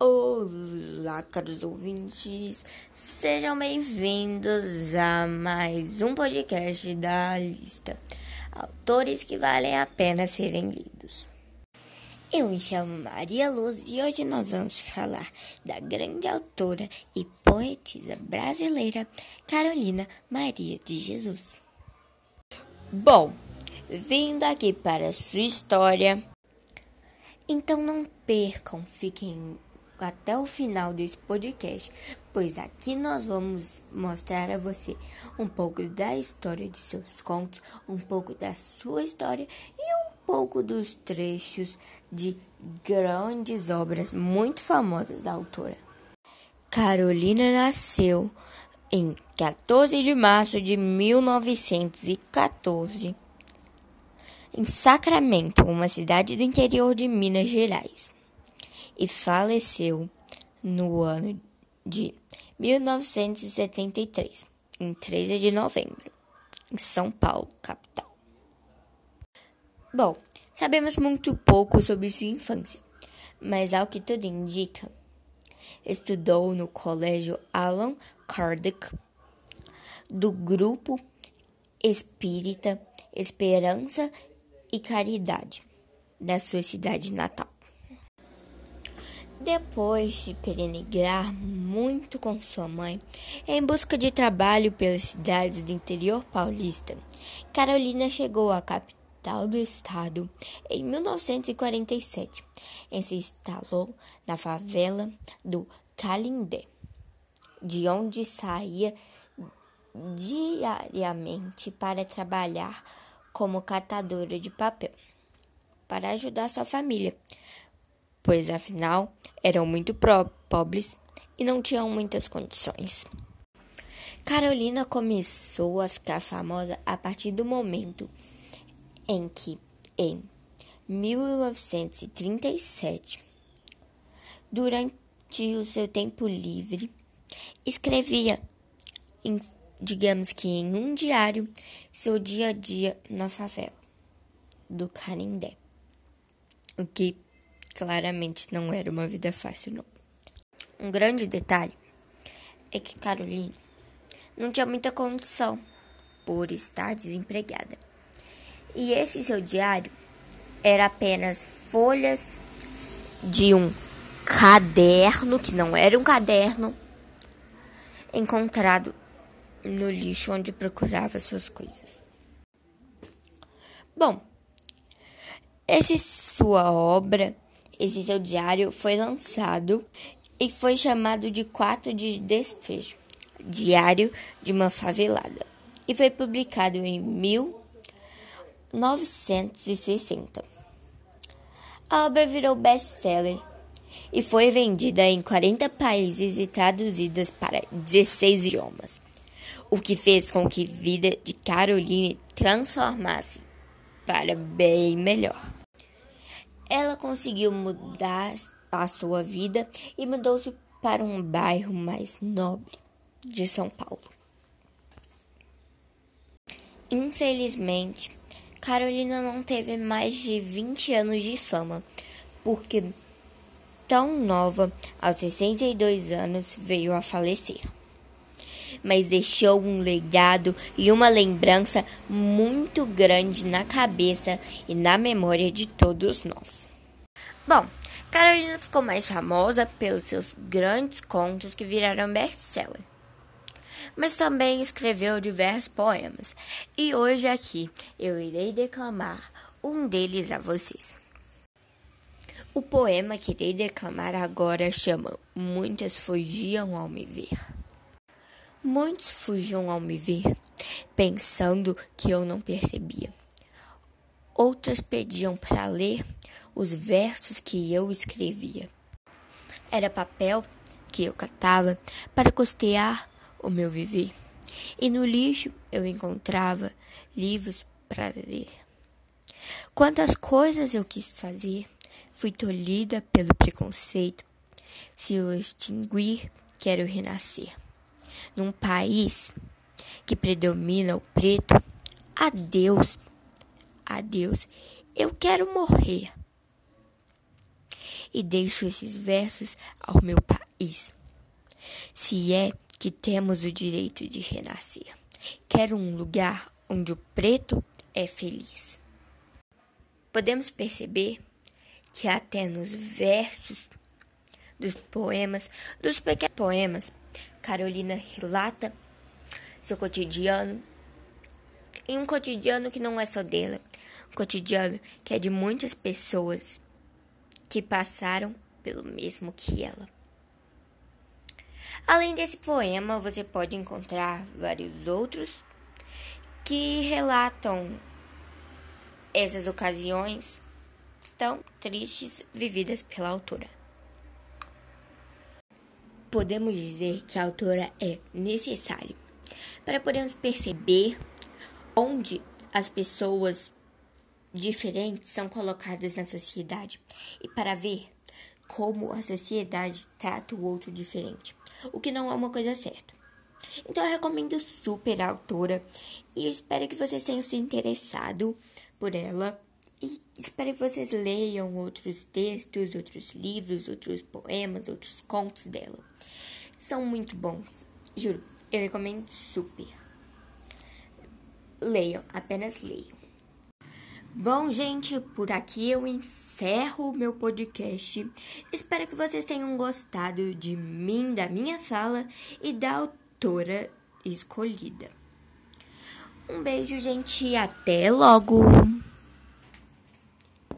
Olá, caros ouvintes, sejam bem-vindos a mais um podcast da lista Autores que valem a pena serem lidos. Eu me chamo Maria Luz e hoje nós vamos falar da grande autora e poetisa brasileira Carolina Maria de Jesus. Bom, vindo aqui para a sua história, então não percam, fiquem até o final desse podcast, pois aqui nós vamos mostrar a você um pouco da história de seus contos, um pouco da sua história e um pouco dos trechos de grandes obras muito famosas da autora. Carolina nasceu em 14 de março de 1914 em Sacramento, uma cidade do interior de Minas Gerais e faleceu no ano de 1973, em 13 de novembro, em São Paulo, capital. Bom, sabemos muito pouco sobre sua infância, mas ao que tudo indica, estudou no Colégio Allan Kardec do grupo espírita Esperança e Caridade da sua cidade natal. Depois de peregrinar muito com sua mãe em busca de trabalho pelas cidades do interior paulista, Carolina chegou à capital do estado em 1947 e se instalou na favela do Calindé, de onde saía diariamente para trabalhar como catadora de papel para ajudar sua família pois afinal eram muito pobres e não tinham muitas condições. Carolina começou a ficar famosa a partir do momento em que, em 1937, durante o seu tempo livre, escrevia, em, digamos que em um diário, seu dia a dia na favela do Canindé, o que claramente não era uma vida fácil, não. Um grande detalhe é que Caroline não tinha muita condição por estar desempregada. E esse seu diário era apenas folhas de um caderno, que não era um caderno, encontrado no lixo onde procurava suas coisas. Bom, essa sua obra esse seu diário foi lançado e foi chamado de Quatro de Despejo, Diário de uma Favelada, e foi publicado em 1960. A obra virou best-seller e foi vendida em 40 países e traduzida para 16 idiomas, o que fez com que a vida de Caroline transformasse para bem melhor. Ela conseguiu mudar a sua vida e mudou-se para um bairro mais nobre de São Paulo. Infelizmente, Carolina não teve mais de 20 anos de fama, porque tão nova, aos 62 anos, veio a falecer. Mas deixou um legado e uma lembrança muito grande na cabeça e na memória de todos nós. Bom, Carolina ficou mais famosa pelos seus grandes contos que viraram best-seller. Mas também escreveu diversos poemas, e hoje aqui eu irei declamar um deles a vocês. O poema que irei declamar agora chama Muitas fugiam ao me ver. Muitos fugiam ao me ver, pensando que eu não percebia. Outras pediam para ler os versos que eu escrevia. Era papel que eu catava para costear o meu viver, e no lixo eu encontrava livros para ler. Quantas coisas eu quis fazer, fui tolhida pelo preconceito. Se eu extinguir, quero renascer. Num país que predomina o preto, adeus, adeus, eu quero morrer. e deixo esses versos ao meu país. Se é que temos o direito de renascer, quero um lugar onde o preto é feliz. Podemos perceber que até nos versos dos poemas, dos pequenos poemas, Carolina relata seu cotidiano em um cotidiano que não é só dela, um cotidiano que é de muitas pessoas que passaram pelo mesmo que ela. Além desse poema, você pode encontrar vários outros que relatam essas ocasiões tão tristes vividas pela autora. Podemos dizer que a autora é necessária para podermos perceber onde as pessoas diferentes são colocadas na sociedade e para ver como a sociedade trata o outro diferente, o que não é uma coisa certa. Então eu recomendo super a autora e eu espero que vocês tenham se interessado por ela e espero que vocês leiam outros textos, outros livros, outros poemas, outros contos dela. São muito bons, juro, eu recomendo super. Leiam, apenas leiam. Bom, gente, por aqui eu encerro o meu podcast. Espero que vocês tenham gostado de mim, da minha sala e da autora escolhida. Um beijo, gente, até logo!